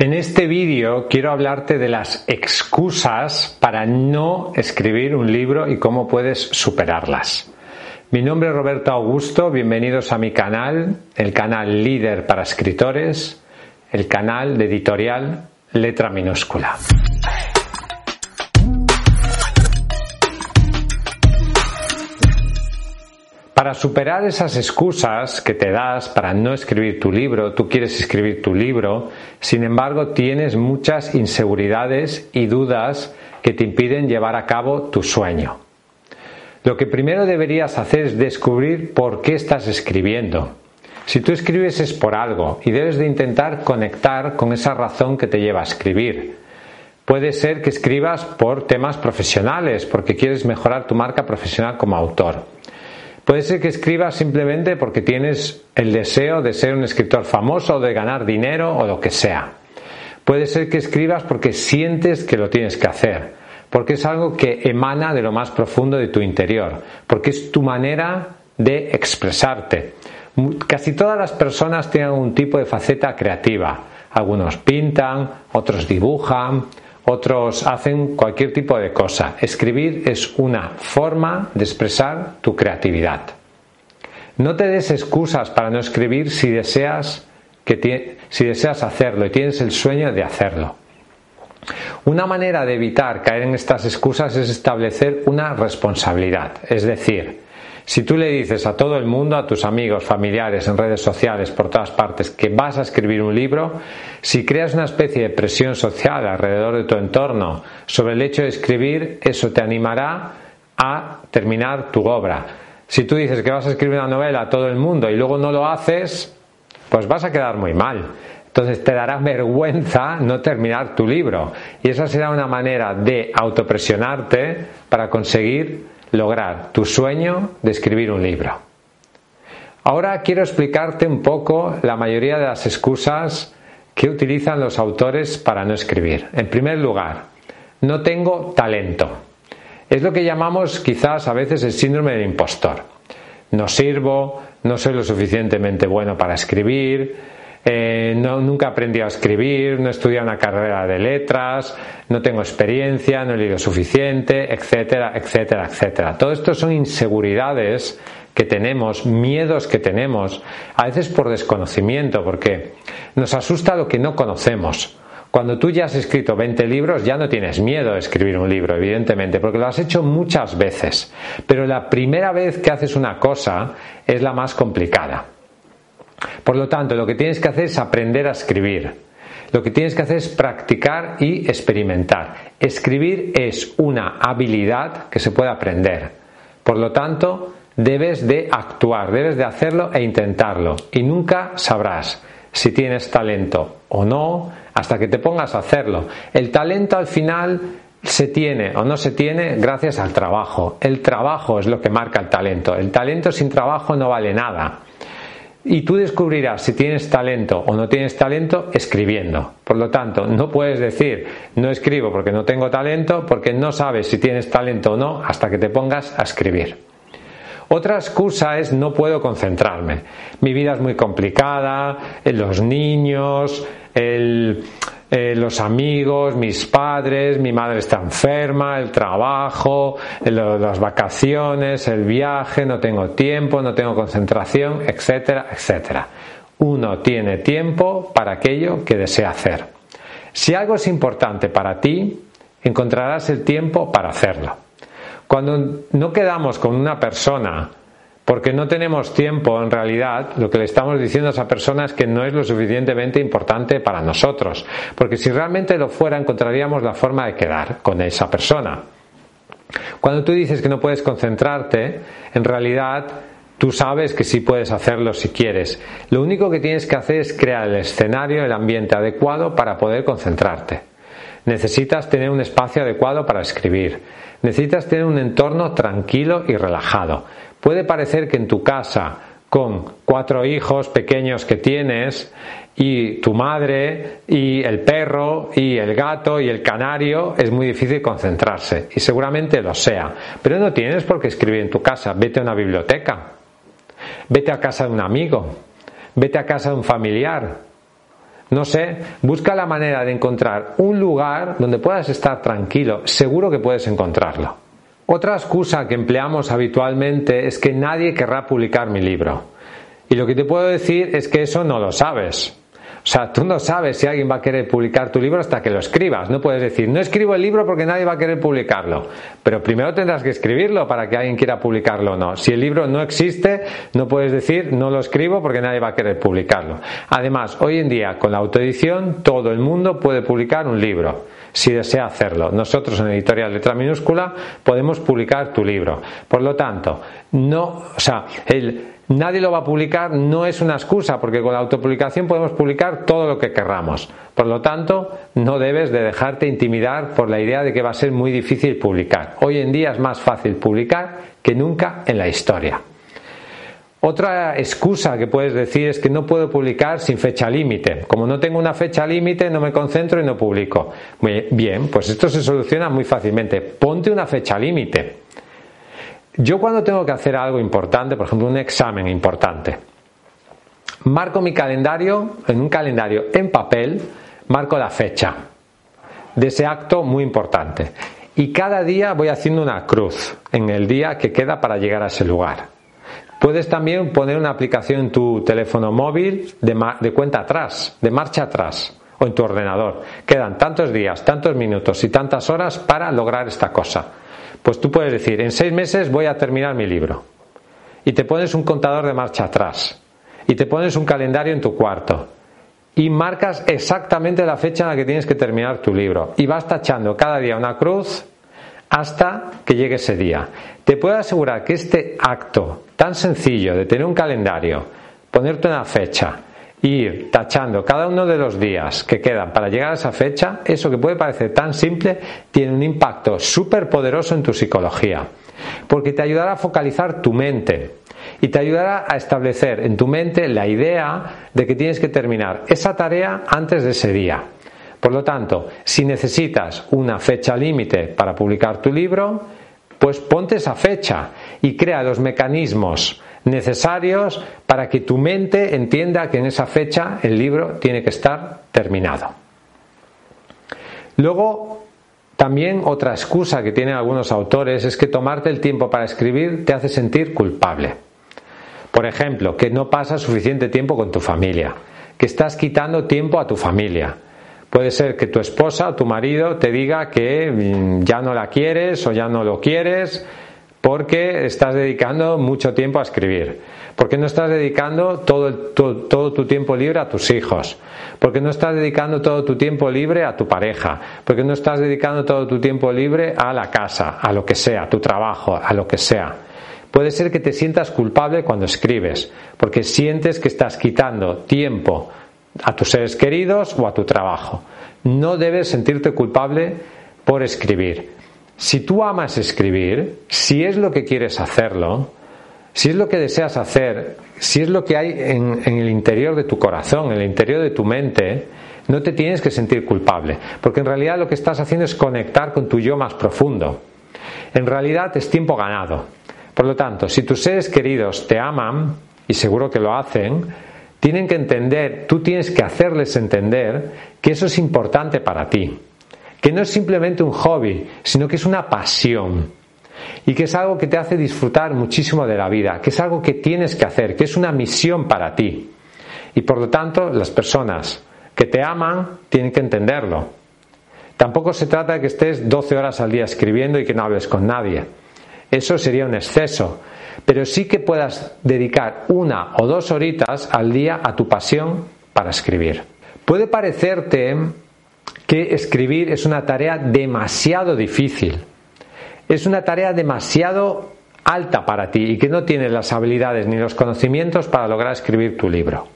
En este vídeo quiero hablarte de las excusas para no escribir un libro y cómo puedes superarlas. Mi nombre es Roberto Augusto, bienvenidos a mi canal, el canal líder para escritores, el canal de editorial letra minúscula. Para superar esas excusas que te das para no escribir tu libro, tú quieres escribir tu libro, sin embargo tienes muchas inseguridades y dudas que te impiden llevar a cabo tu sueño. Lo que primero deberías hacer es descubrir por qué estás escribiendo. Si tú escribes es por algo y debes de intentar conectar con esa razón que te lleva a escribir. Puede ser que escribas por temas profesionales, porque quieres mejorar tu marca profesional como autor. Puede ser que escribas simplemente porque tienes el deseo de ser un escritor famoso de ganar dinero o lo que sea. Puede ser que escribas porque sientes que lo tienes que hacer, porque es algo que emana de lo más profundo de tu interior, porque es tu manera de expresarte. Casi todas las personas tienen un tipo de faceta creativa. Algunos pintan, otros dibujan, otros hacen cualquier tipo de cosa. Escribir es una forma de expresar tu creatividad. No te des excusas para no escribir si deseas, que si deseas hacerlo y tienes el sueño de hacerlo. Una manera de evitar caer en estas excusas es establecer una responsabilidad, es decir, si tú le dices a todo el mundo, a tus amigos, familiares, en redes sociales, por todas partes, que vas a escribir un libro, si creas una especie de presión social alrededor de tu entorno sobre el hecho de escribir, eso te animará a terminar tu obra. Si tú dices que vas a escribir una novela a todo el mundo y luego no lo haces, pues vas a quedar muy mal. Entonces te dará vergüenza no terminar tu libro. Y esa será una manera de autopresionarte para conseguir lograr tu sueño de escribir un libro. Ahora quiero explicarte un poco la mayoría de las excusas que utilizan los autores para no escribir. En primer lugar, no tengo talento. Es lo que llamamos quizás a veces el síndrome del impostor. No sirvo, no soy lo suficientemente bueno para escribir, eh, no, nunca aprendí a escribir, no estudié una carrera de letras, no tengo experiencia, no he leído suficiente, etcétera, etcétera, etcétera. Todo esto son inseguridades que tenemos, miedos que tenemos, a veces por desconocimiento, porque nos asusta lo que no conocemos. Cuando tú ya has escrito 20 libros, ya no tienes miedo de escribir un libro, evidentemente, porque lo has hecho muchas veces. Pero la primera vez que haces una cosa es la más complicada. Por lo tanto, lo que tienes que hacer es aprender a escribir. Lo que tienes que hacer es practicar y experimentar. Escribir es una habilidad que se puede aprender. Por lo tanto, debes de actuar, debes de hacerlo e intentarlo. Y nunca sabrás si tienes talento o no hasta que te pongas a hacerlo. El talento al final se tiene o no se tiene gracias al trabajo. El trabajo es lo que marca el talento. El talento sin trabajo no vale nada. Y tú descubrirás si tienes talento o no tienes talento escribiendo. Por lo tanto, no puedes decir no escribo porque no tengo talento, porque no sabes si tienes talento o no hasta que te pongas a escribir. Otra excusa es no puedo concentrarme. Mi vida es muy complicada, los niños, el, eh, los amigos, mis padres, mi madre está enferma, el trabajo, las vacaciones, el viaje, no tengo tiempo, no tengo concentración, etcétera, etcétera. Uno tiene tiempo para aquello que desea hacer. Si algo es importante para ti, encontrarás el tiempo para hacerlo. Cuando no quedamos con una persona porque no tenemos tiempo, en realidad, lo que le estamos diciendo a esa persona es que no es lo suficientemente importante para nosotros. Porque si realmente lo fuera, encontraríamos la forma de quedar con esa persona. Cuando tú dices que no puedes concentrarte, en realidad Tú sabes que sí puedes hacerlo si quieres. Lo único que tienes que hacer es crear el escenario, el ambiente adecuado para poder concentrarte. Necesitas tener un espacio adecuado para escribir. Necesitas tener un entorno tranquilo y relajado. Puede parecer que en tu casa, con cuatro hijos pequeños que tienes, y tu madre, y el perro, y el gato, y el canario, es muy difícil concentrarse. Y seguramente lo sea. Pero no tienes por qué escribir en tu casa. Vete a una biblioteca Vete a casa de un amigo, vete a casa de un familiar. No sé, busca la manera de encontrar un lugar donde puedas estar tranquilo. Seguro que puedes encontrarlo. Otra excusa que empleamos habitualmente es que nadie querrá publicar mi libro. Y lo que te puedo decir es que eso no lo sabes. O sea, tú no sabes si alguien va a querer publicar tu libro hasta que lo escribas. No puedes decir, no escribo el libro porque nadie va a querer publicarlo. Pero primero tendrás que escribirlo para que alguien quiera publicarlo o no. Si el libro no existe, no puedes decir, no lo escribo porque nadie va a querer publicarlo. Además, hoy en día, con la autoedición, todo el mundo puede publicar un libro si desea hacerlo. Nosotros en Editorial Letra Minúscula podemos publicar tu libro. Por lo tanto, no, o sea, el nadie lo va a publicar no es una excusa, porque con la autopublicación podemos publicar todo lo que querramos. Por lo tanto, no debes de dejarte intimidar por la idea de que va a ser muy difícil publicar. Hoy en día es más fácil publicar que nunca en la historia. Otra excusa que puedes decir es que no puedo publicar sin fecha límite. Como no tengo una fecha límite, no me concentro y no publico. bien, pues esto se soluciona muy fácilmente. Ponte una fecha límite. Yo cuando tengo que hacer algo importante, por ejemplo un examen importante, marco mi calendario en un calendario en papel, marco la fecha de ese acto muy importante. Y cada día voy haciendo una cruz en el día que queda para llegar a ese lugar. Puedes también poner una aplicación en tu teléfono móvil de, cuenta atrás, de marcha atrás, o en tu ordenador. Quedan tantos días, tantos minutos y tantas horas para lograr esta cosa. Pues tú puedes decir, en seis meses voy a terminar mi libro. Y te pones un contador de marcha atrás. Y te pones un calendario en tu cuarto. Y marcas exactamente la fecha en la que tienes que terminar tu libro. Y vas tachando cada día una cruz hasta que llegue ese día. Te puedo asegurar que este acto tan sencillo de tener un calendario, ponerte una fecha, ir tachando cada uno de los días que quedan para llegar a esa fecha, eso que puede parecer tan simple, tiene un impacto súper poderoso en tu psicología, porque te ayudará a focalizar tu mente y te ayudará a establecer en tu mente la idea de que tienes que terminar esa tarea antes de ese día. Por lo tanto, si necesitas una fecha límite para publicar tu libro, pues ponte esa fecha y crea los mecanismos necesarios para que tu mente entienda que en esa fecha el libro tiene que estar terminado. Luego, también otra excusa que tienen algunos autores es que tomarte el tiempo para escribir te hace sentir culpable. Por ejemplo, que no pasas suficiente tiempo con tu familia, que estás quitando tiempo a tu familia. Puede ser que tu esposa o tu marido te diga que mm, ya no la quieres o ya no lo quieres porque estás dedicando mucho tiempo a escribir, porque no estás dedicando todo, todo, tu tiempo libre a tus hijos, porque no estás dedicando todo tu tiempo libre a tu pareja, porque no estás dedicando todo tu tiempo libre a la casa, a lo que sea, a tu trabajo, a lo que sea. Puede ser que te sientas culpable cuando escribes, porque sientes que estás quitando tiempo a tus seres queridos o a tu trabajo. No debes sentirte culpable por escribir. Si tú amas escribir, si es lo que quieres hacerlo, si es lo que deseas hacer, si es lo que hay en, el interior de tu corazón, en el interior de tu mente, no te tienes que sentir culpable, porque en realidad lo que estás haciendo es conectar con tu yo más profundo. En realidad es tiempo ganado. Por lo tanto, si tus seres queridos te aman, y seguro que lo hacen, tienen que entender, tú tienes que hacerles entender que eso es importante para ti que no es simplemente un hobby, sino que es una pasión y que es algo que te hace disfrutar muchísimo de la vida, que es algo que tienes que hacer, que es una misión para ti. Y por lo tanto, las personas que te aman tienen que entenderlo. Tampoco se trata de que estés 12 horas al día escribiendo y que no hables con nadie. Eso sería un exceso. Pero sí que puedas dedicar una o dos horitas al día a tu pasión para escribir. Puede parecerte que escribir es una tarea demasiado difícil. es una tarea demasiado alta para ti y que no tienes las habilidades ni los conocimientos para lograr escribir tu libro.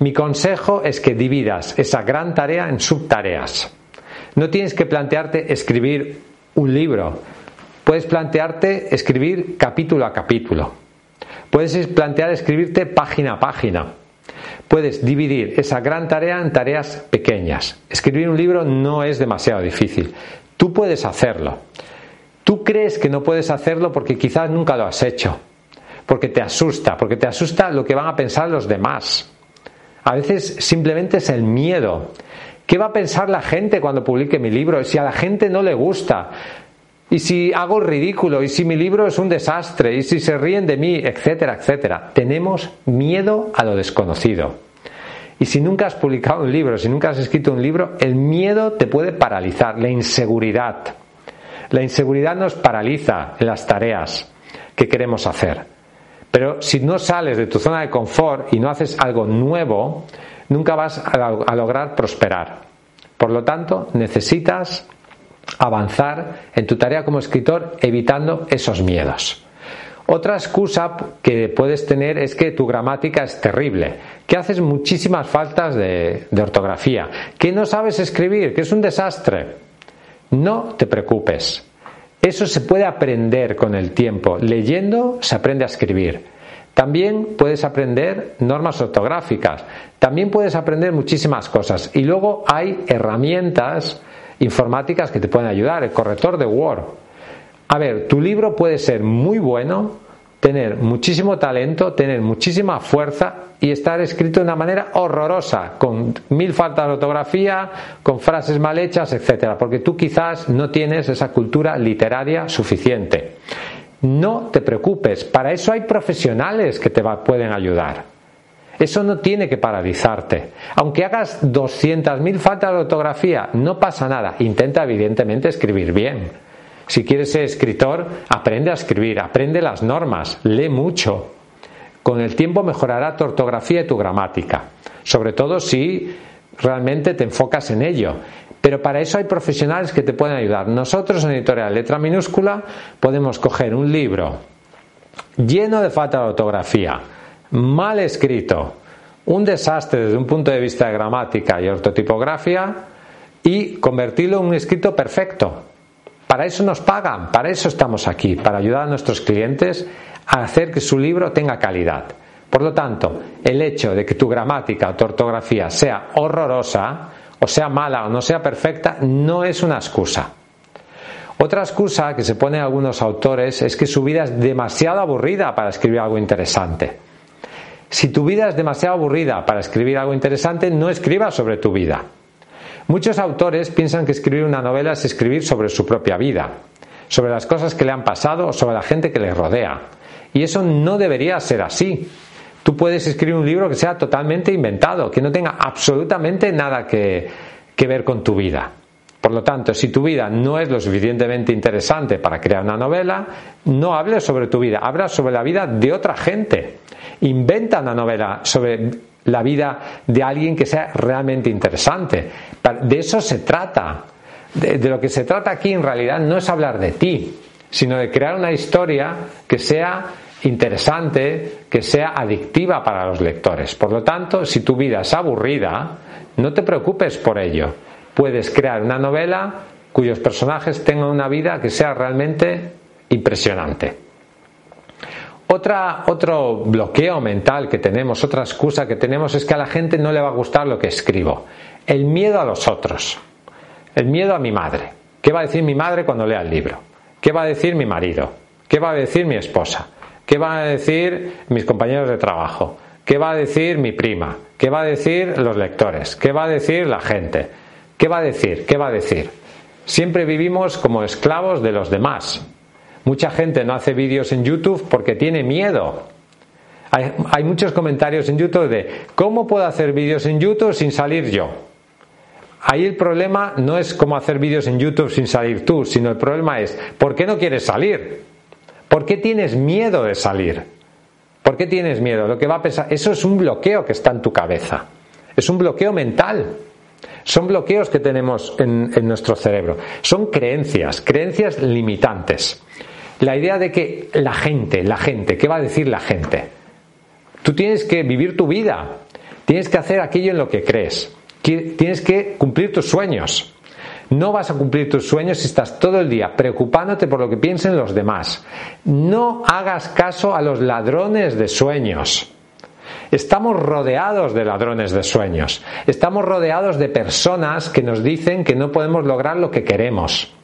Mi consejo es que dividas esa gran tarea en subtareas. No tienes que plantearte escribir un libro, puedes plantearte escribir capítulo a capítulo. Puedes plantear escribirte página a página. Puedes dividir esa gran tarea en tareas pequeñas. Escribir un libro no es demasiado difícil. Tú puedes hacerlo. Tú crees que no puedes hacerlo porque quizás nunca lo has hecho, porque te asusta, porque te asusta lo que van a pensar los demás. A veces simplemente es el miedo. ¿Qué va a pensar la gente cuando publique mi libro? Si a la gente no le gusta, y si hago ridículo, y si mi libro es un desastre, y si se ríen de mí, etcétera, etcétera. Tenemos miedo a lo desconocido. Y si nunca has publicado un libro, si nunca has escrito un libro, el miedo te puede paralizar, la inseguridad. La inseguridad nos paraliza en las tareas que queremos hacer. Pero si no sales de tu zona de confort y no haces algo nuevo, nunca vas a, lograr prosperar. Por lo tanto, necesitas avanzar en tu tarea como escritor evitando esos miedos. Otra excusa que puedes tener es que tu gramática es terrible, que haces muchísimas faltas de ortografía, que no sabes escribir, que es un desastre. No te preocupes. Eso se puede aprender con el tiempo. Leyendo se aprende a escribir. También puedes aprender normas ortográficas. También puedes aprender muchísimas cosas. Y luego hay herramientas informáticas que te pueden ayudar. El corrector de Word. A ver, tu libro puede ser muy bueno, tener muchísimo talento, tener muchísima fuerza y estar escrito de una manera horrorosa, con mil faltas de ortografía, con frases mal hechas, etcétera, porque tú quizás no tienes esa cultura literaria suficiente. No te preocupes, para eso hay profesionales que te pueden ayudar. Eso no tiene que paralizarte. Aunque hagas 200.000 faltas de ortografía, no pasa nada. Intenta evidentemente escribir bien si quieres ser escritor, aprende a escribir, aprende las normas, lee mucho. Con el tiempo mejorará tu ortografía y tu gramática, sobre todo si realmente te enfocas en ello. Pero para eso hay profesionales que te pueden ayudar. Nosotros en Editorial Letra Minúscula podemos coger un libro lleno de falta de ortografía, mal escrito, un desastre desde un punto de vista de gramática y ortotipografía y convertirlo en un escrito perfecto, para eso nos pagan, para eso estamos aquí, para ayudar a nuestros clientes a hacer que su libro tenga calidad. Por lo tanto, el hecho de que tu gramática o tu ortografía sea horrorosa, o sea mala o no sea perfecta, no es una excusa. Otra excusa que se pone a algunos autores es que su vida es demasiado aburrida para escribir algo interesante. Si tu vida es demasiado aburrida para escribir algo interesante, no escribas sobre tu vida. Muchos autores piensan que escribir una novela es escribir sobre su propia vida, sobre las cosas que le han pasado o sobre la gente que le rodea. Y eso no debería ser así. Tú puedes escribir un libro que sea totalmente inventado, que no tenga absolutamente nada que, ver con tu vida. Por lo tanto, si tu vida no es lo suficientemente interesante para crear una novela, no hables sobre tu vida, habla sobre la vida de otra gente. Inventa una novela sobre la vida de alguien que sea realmente interesante. De eso se trata. De, lo que se trata aquí en realidad no es hablar de ti, sino de crear una historia que sea interesante, que sea adictiva para los lectores. Por lo tanto, si tu vida es aburrida, no te preocupes por ello. Puedes crear una novela cuyos personajes tengan una vida que sea realmente impresionante otro bloqueo mental que tenemos, otra excusa que tenemos es que a la gente no le va a gustar lo que escribo. El miedo a los otros. El miedo a mi madre. ¿Qué va a decir mi madre cuando lea el libro? ¿Qué va a decir mi marido? ¿Qué va a decir mi esposa? ¿Qué van a decir mis compañeros de trabajo? ¿Qué va a decir mi prima? ¿Qué va a decir los lectores? ¿Qué va a decir la gente? ¿Qué va a decir? ¿Qué va a decir? Siempre vivimos como esclavos de los demás. Mucha gente no hace vídeos en YouTube porque tiene miedo. Hay, muchos comentarios en YouTube de ¿cómo puedo hacer vídeos en YouTube sin salir yo? Ahí el problema no es cómo hacer vídeos en YouTube sin salir tú, sino el problema es ¿por qué no quieres salir? ¿Por qué tienes miedo de salir? ¿Por qué tienes miedo? Lo que va a pensar, eso es un bloqueo que está en tu cabeza. Es un bloqueo mental. Son bloqueos que tenemos en, nuestro cerebro. Son creencias, creencias limitantes. La idea de que la gente, la gente, ¿qué va a decir la gente? Tú tienes que vivir tu vida, tienes que hacer aquello en lo que crees, tienes que cumplir tus sueños. No vas a cumplir tus sueños si estás todo el día preocupándote por lo que piensen los demás. No hagas caso a los ladrones de sueños. Estamos rodeados de ladrones de sueños. Estamos rodeados de personas que nos dicen que no podemos lograr lo que queremos.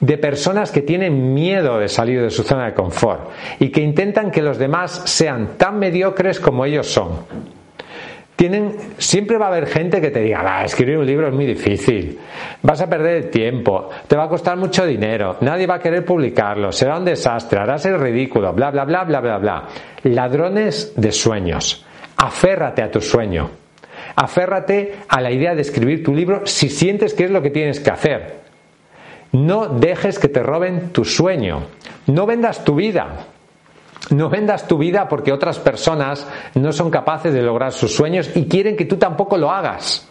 De personas que tienen miedo de salir de su zona de confort y que intentan que los demás sean tan mediocres como ellos son. Tienen, siempre va a haber gente que te diga, escribir un libro es muy difícil, vas a perder el tiempo, te va a costar mucho dinero, nadie va a querer publicarlo, será un desastre, harás el ridículo, bla, bla, bla, bla, bla, bla. Ladrones de sueños. Aférrate a tu sueño. Aférrate a la idea de escribir tu libro si sientes que es lo que tienes que hacer. No dejes que te roben tu sueño. No vendas tu vida. No vendas tu vida porque otras personas no son capaces de lograr sus sueños y quieren que tú tampoco lo hagas.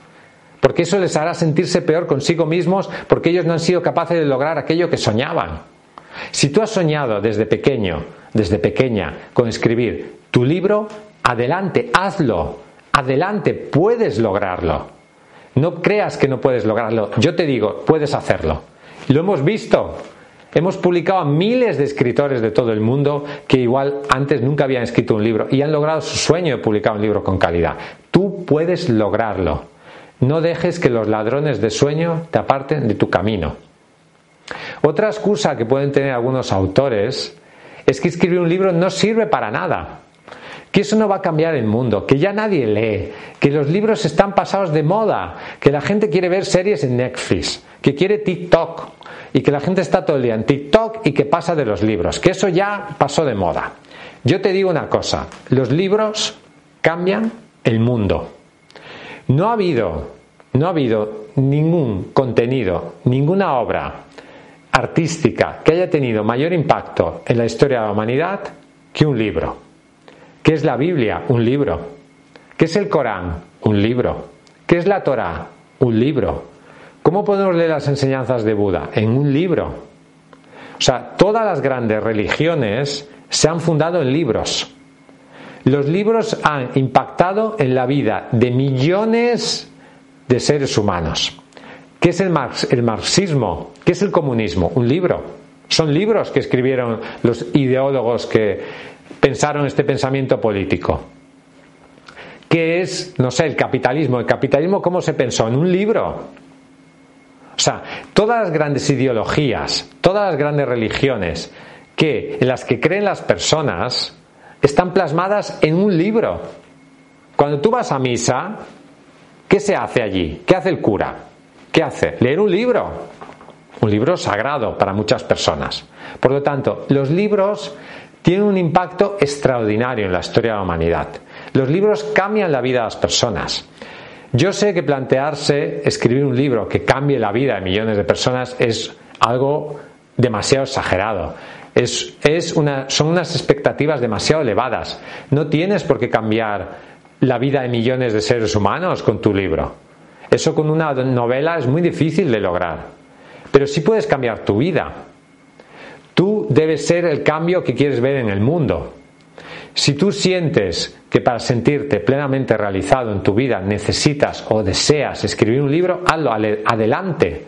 Porque eso les hará sentirse peor consigo mismos porque ellos no han sido capaces de lograr aquello que soñaban. Si tú has soñado desde pequeño, desde pequeña, con escribir tu libro, adelante, hazlo, adelante, puedes lograrlo. No creas que no puedes lograrlo. Yo te digo, puedes hacerlo. Lo hemos visto. Hemos publicado a miles de escritores de todo el mundo que igual antes nunca habían escrito un libro y han logrado su sueño de publicar un libro con calidad. Tú puedes lograrlo. No dejes que los ladrones de sueño te aparten de tu camino. Otra excusa que pueden tener algunos autores es que escribir un libro no sirve para nada que eso no va a cambiar el mundo, que ya nadie lee, que los libros están pasados de moda, que la gente quiere ver series en Netflix, que quiere TikTok y que la gente está todo el día en TikTok y que pasa de los libros, que eso ya pasó de moda. Yo te digo una cosa, los libros cambian el mundo. No ha habido, no ha habido ningún contenido, ninguna obra artística que haya tenido mayor impacto en la historia de la humanidad que un libro. ¿Qué es la Biblia? Un libro. ¿Qué es el Corán? Un libro. ¿Qué es la Torah? Un libro. ¿Cómo podemos leer las enseñanzas de Buda? En un libro. O sea, todas las grandes religiones se han fundado en libros. Los libros han impactado en la vida de millones de seres humanos. ¿Qué es el, el marxismo? ¿Qué es el comunismo? Un libro. Son libros que escribieron los ideólogos que pensaron este pensamiento político. ¿Qué es, no sé, el capitalismo? ¿El capitalismo cómo se pensó? En un libro. O sea, todas las grandes ideologías, todas las grandes religiones que, en las que creen las personas están plasmadas en un libro. Cuando tú vas a misa, ¿qué se hace allí? ¿Qué hace el cura? ¿Qué hace? Leer un libro. Un libro sagrado para muchas personas. Por lo tanto, los libros tiene un impacto extraordinario en la historia de la humanidad. Los libros cambian la vida de las personas. Yo sé que plantearse escribir un libro que cambie la vida de millones de personas es algo demasiado exagerado. Son unas expectativas demasiado elevadas. No tienes por qué cambiar la vida de millones de seres humanos con tu libro. Eso con una novela es muy difícil de lograr. Pero sí puedes cambiar tu vida. Tú debes ser el cambio que quieres ver en el mundo. Si tú sientes que para sentirte plenamente realizado en tu vida necesitas o deseas escribir un libro, hazlo adelante.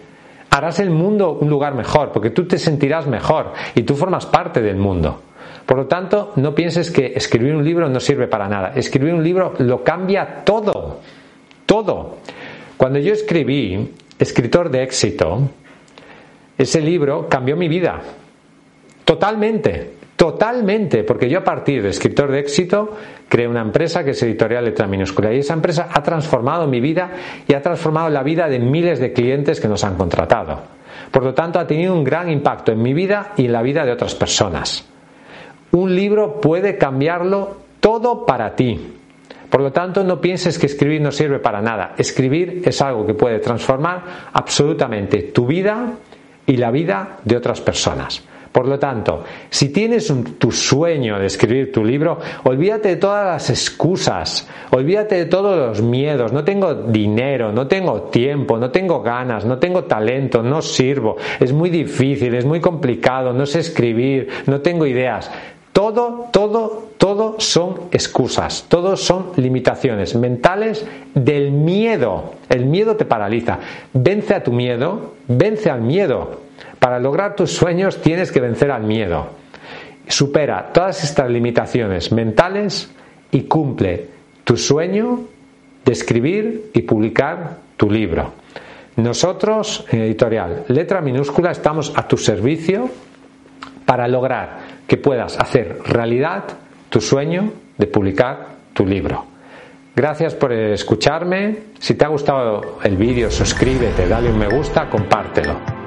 Harás el mundo un lugar mejor porque tú te sentirás mejor y tú formas parte del mundo. Por lo tanto, no pienses que escribir un libro no sirve para nada. Escribir un libro lo cambia todo. Todo. Cuando yo escribí Escritor de éxito, ese libro cambió mi vida. Totalmente, totalmente, porque yo a partir de escritor de éxito creé una empresa que es Editorial Letra Minúscula y esa empresa ha transformado mi vida y ha transformado la vida de miles de clientes que nos han contratado. Por lo tanto, ha tenido un gran impacto en mi vida y en la vida de otras personas. Un libro puede cambiarlo todo para ti. Por lo tanto, no pienses que escribir no sirve para nada. Escribir es algo que puede transformar absolutamente tu vida y la vida de otras personas. Por lo tanto, si tienes tu sueño de escribir tu libro, olvídate de todas las excusas, olvídate de todos los miedos. No tengo dinero, no tengo tiempo, no tengo ganas, no tengo talento, no sirvo, es muy difícil, es muy complicado, no sé escribir, no tengo ideas. Todo, todo, todo son excusas, todo son limitaciones mentales del miedo. El miedo te paraliza. Vence a tu miedo, vence al miedo. Para lograr tus sueños tienes que vencer al miedo. Supera todas estas limitaciones mentales y cumple tu sueño de escribir y publicar tu libro. Nosotros, en editorial Letra Minúscula, estamos a tu servicio para lograr que puedas hacer realidad tu sueño de publicar tu libro. Gracias por escucharme. Si te ha gustado el vídeo, suscríbete, dale un me gusta, compártelo.